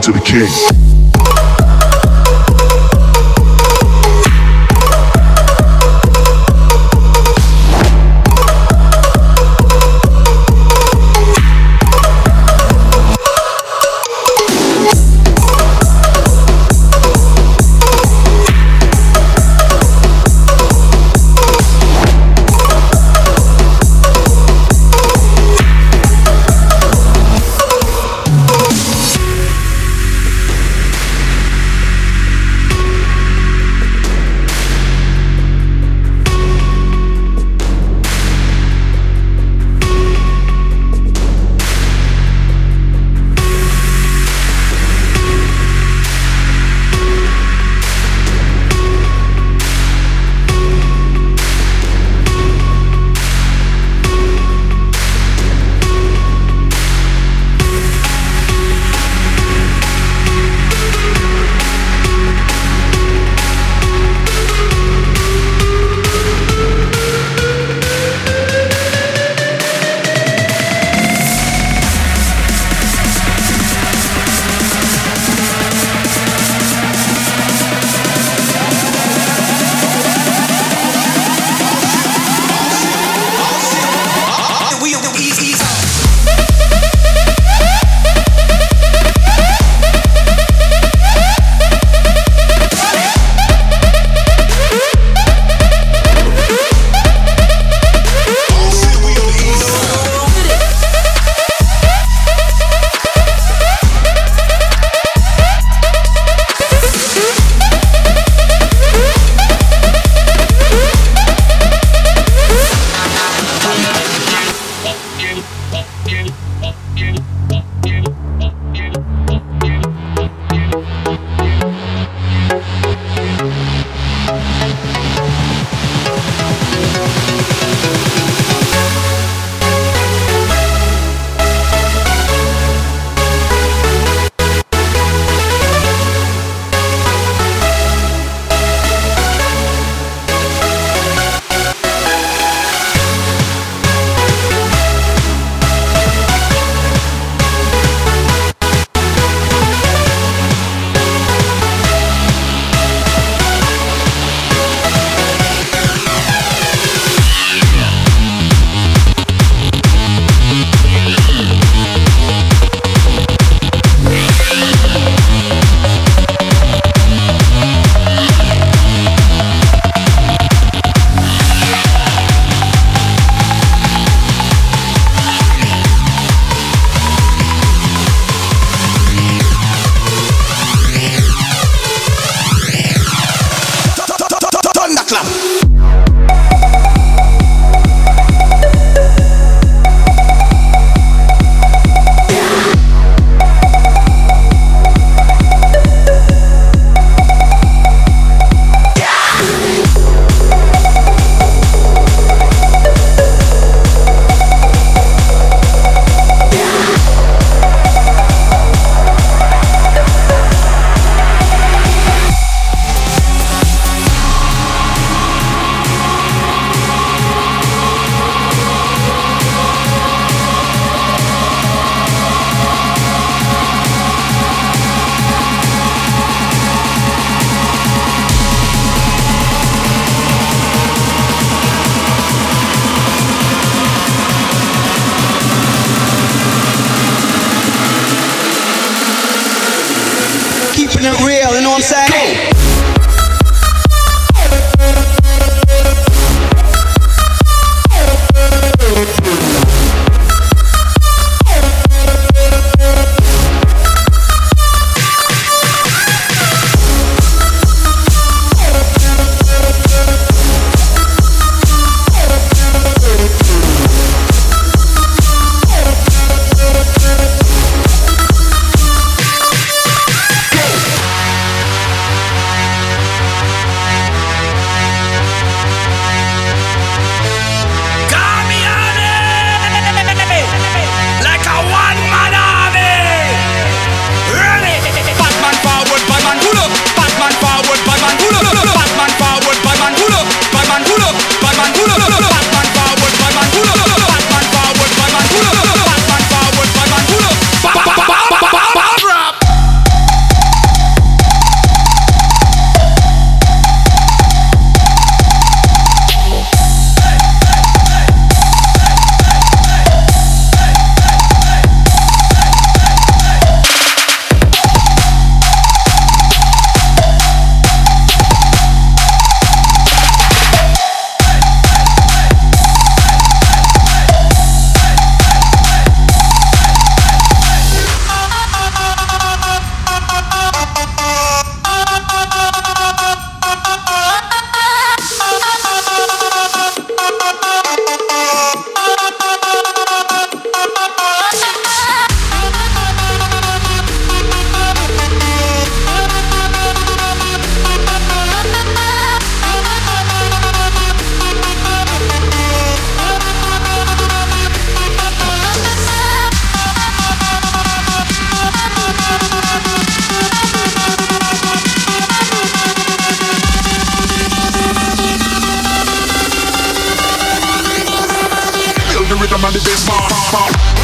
To the king. I'm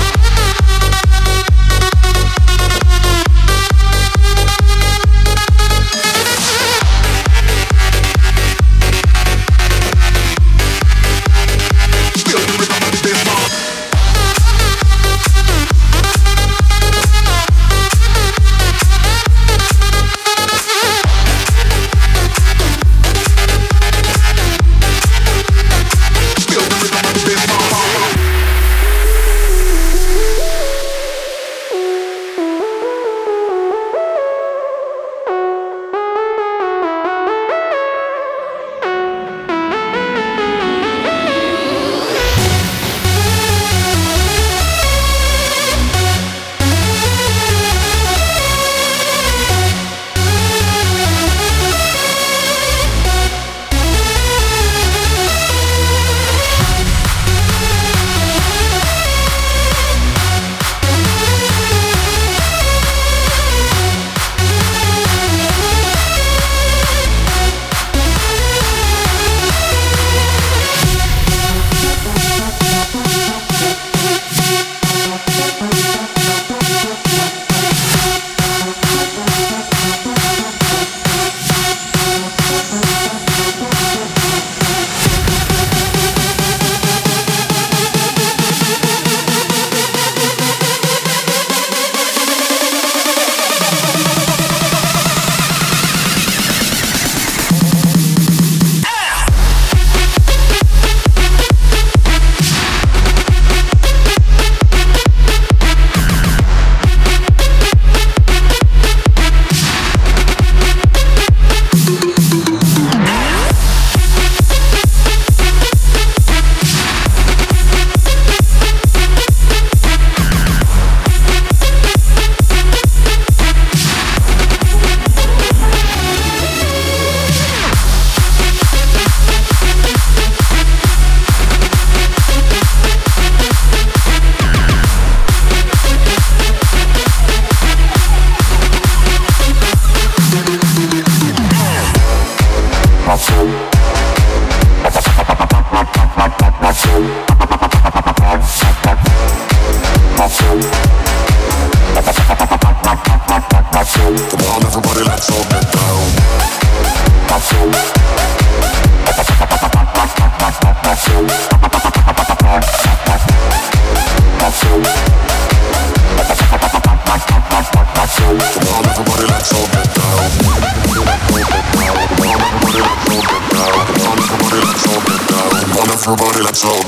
in love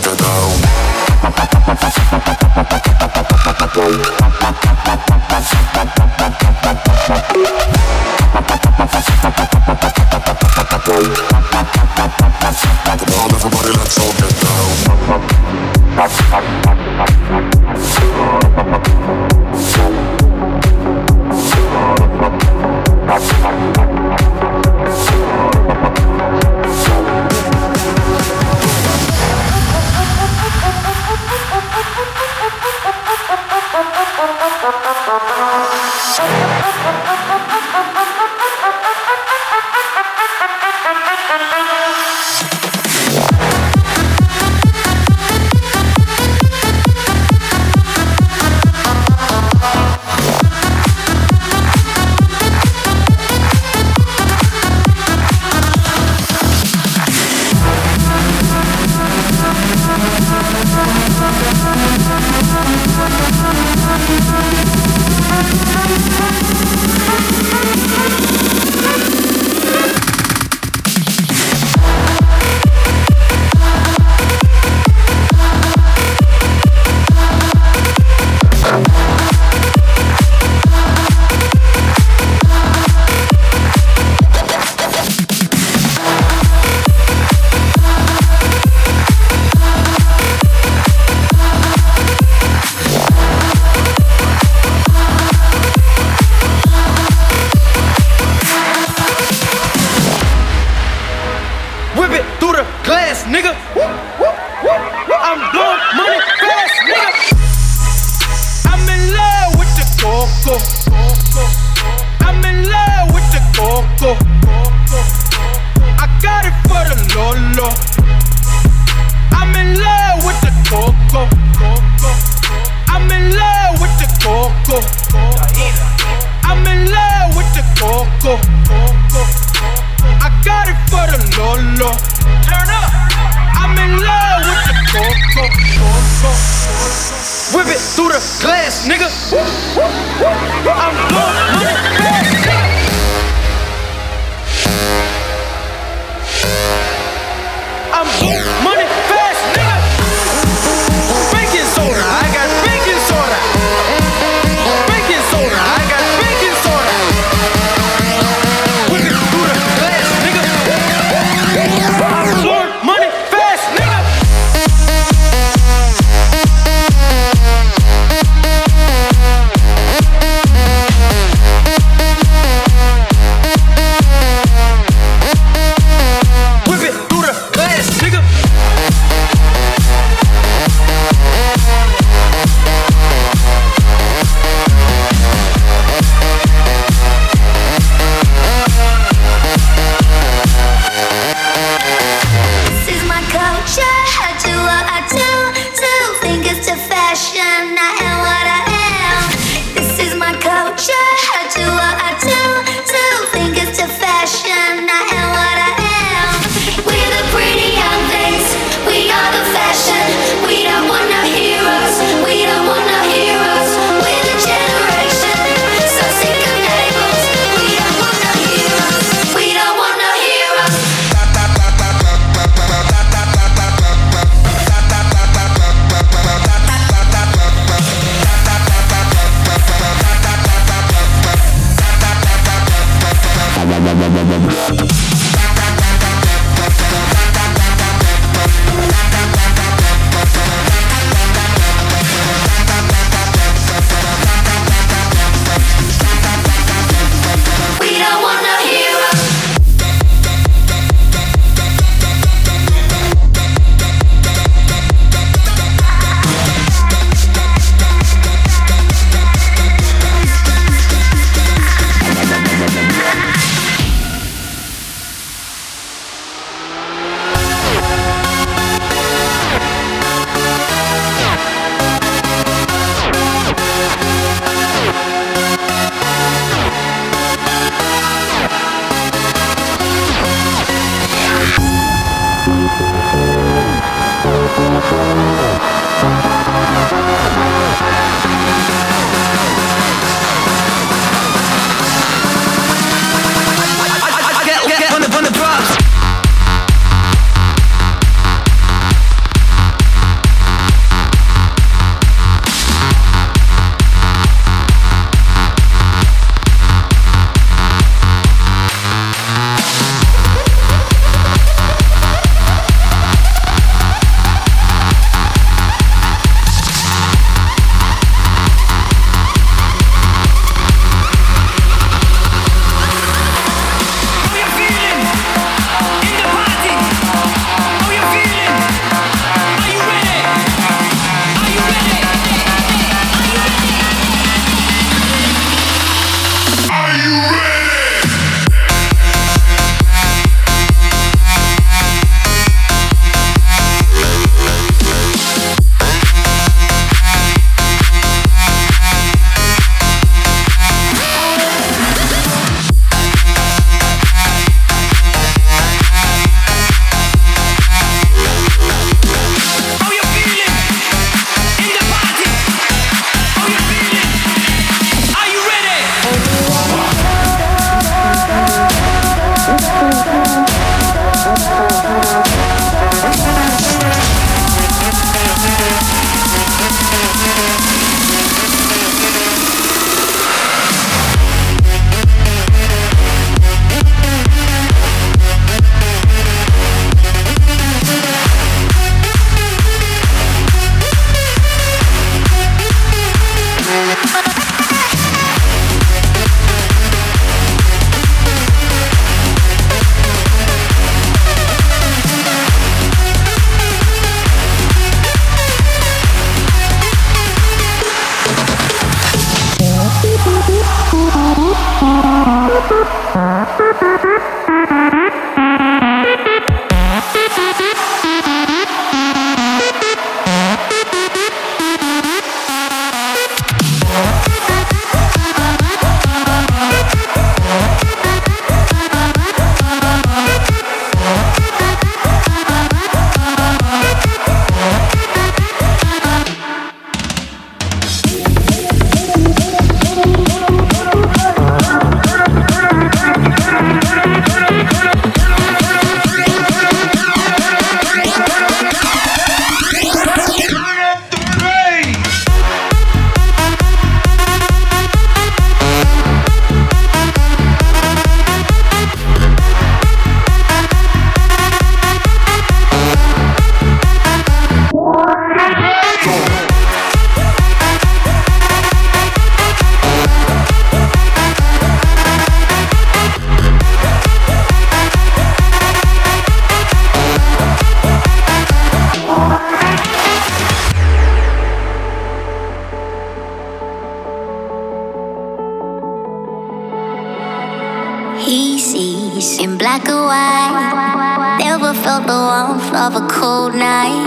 of a cold night.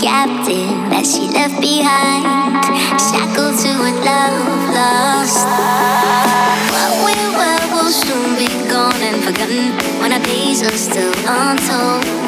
Captive that she left behind, shackled to a love lost. What we were will soon be gone and forgotten when our days are still untold.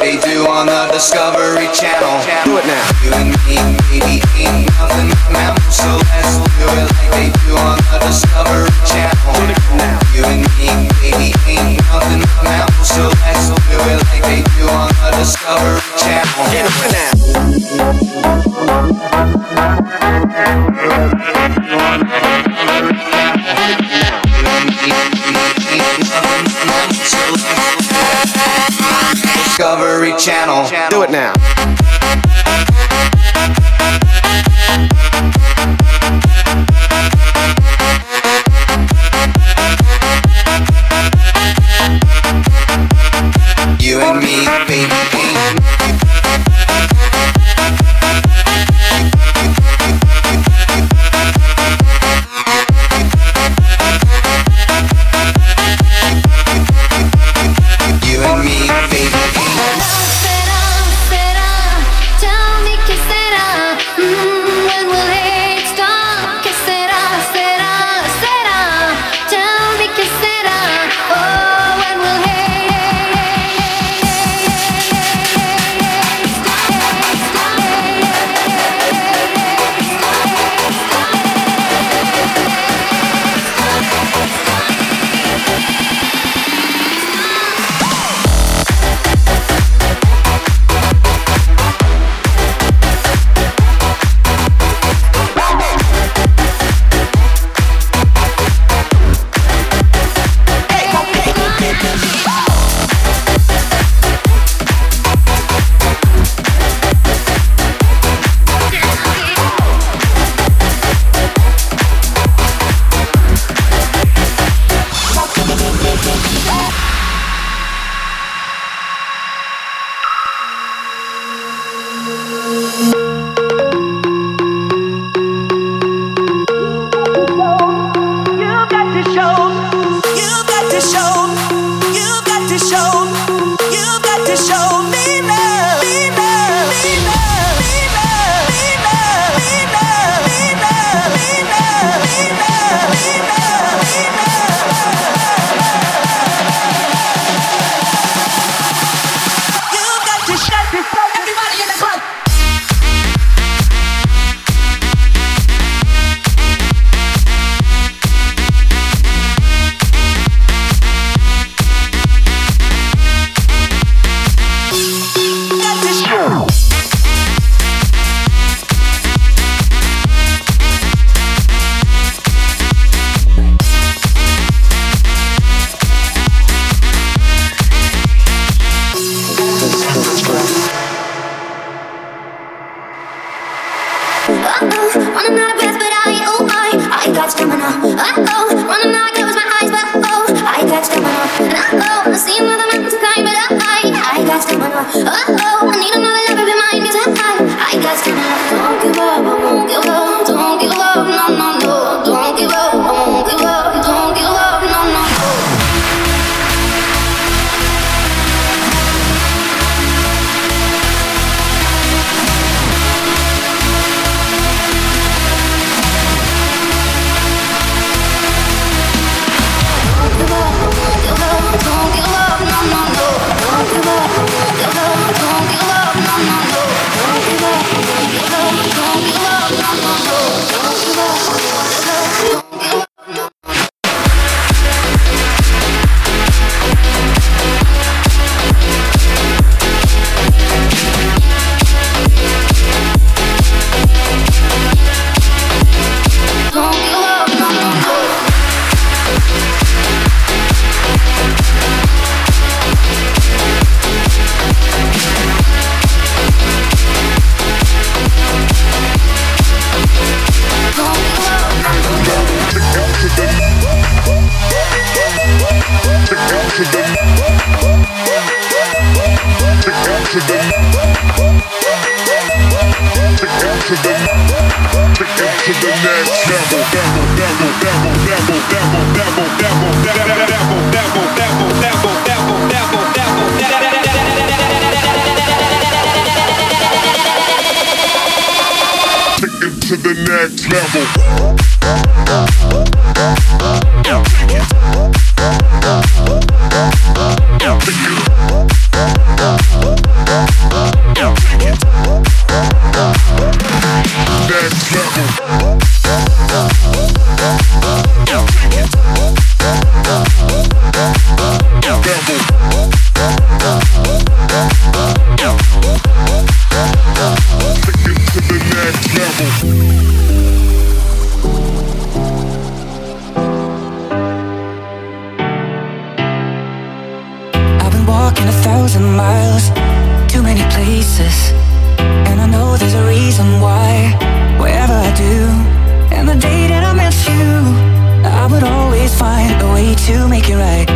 they do on the Discovery Channel. Do it now. You and me, baby, ain't nothing so let's do it like they do on the Discovery Channel. Do it now. You and me, baby, ain't nothing so let's do it like they do on the Discovery Channel. Get it now. Discovery Channel. Do it now. thousand miles, too many places. And I know there's a reason why, wherever I do. And the day that I met you, I would always find a way to make it right.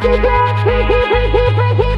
freaky, freaky, freaky, freaky.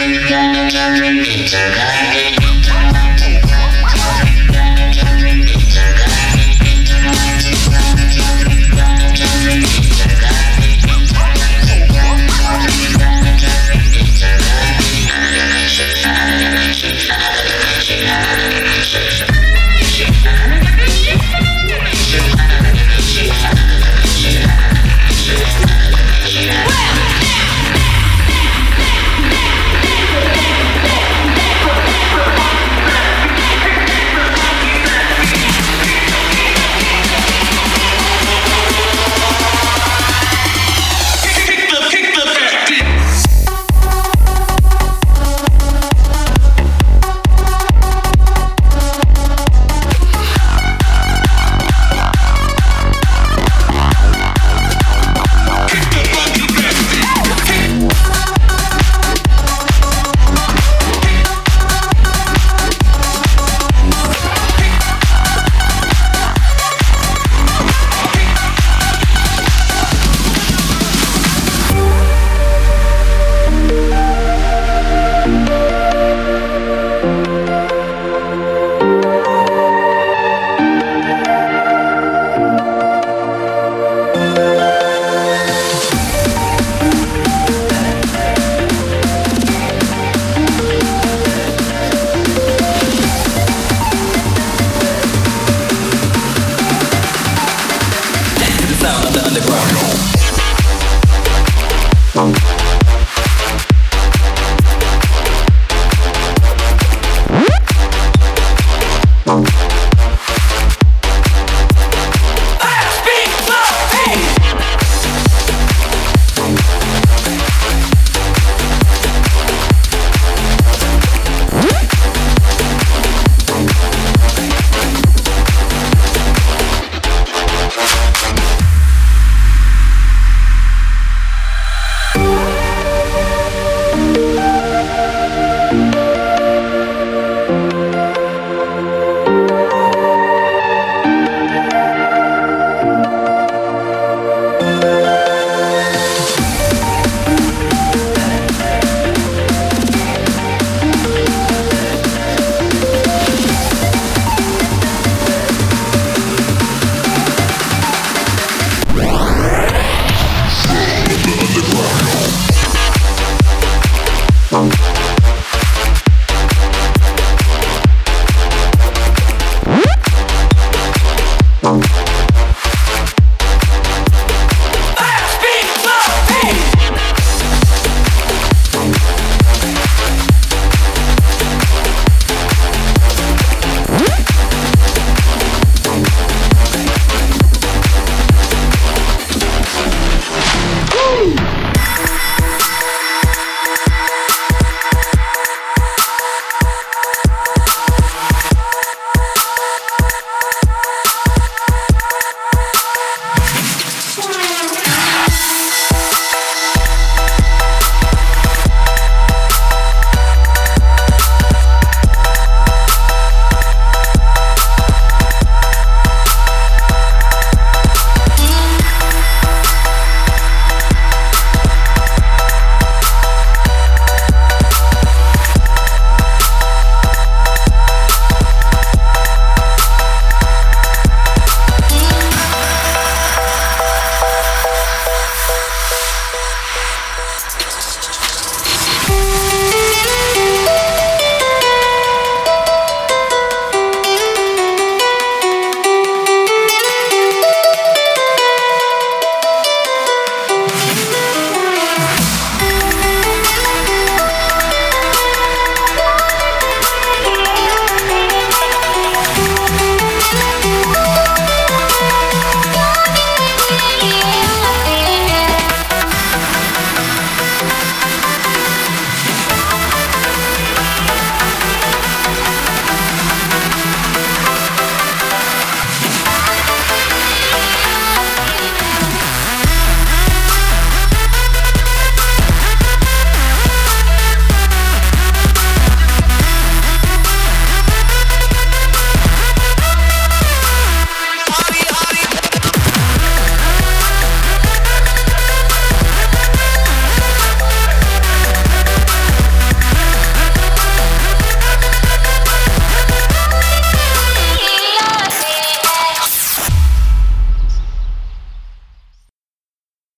Intergalactic.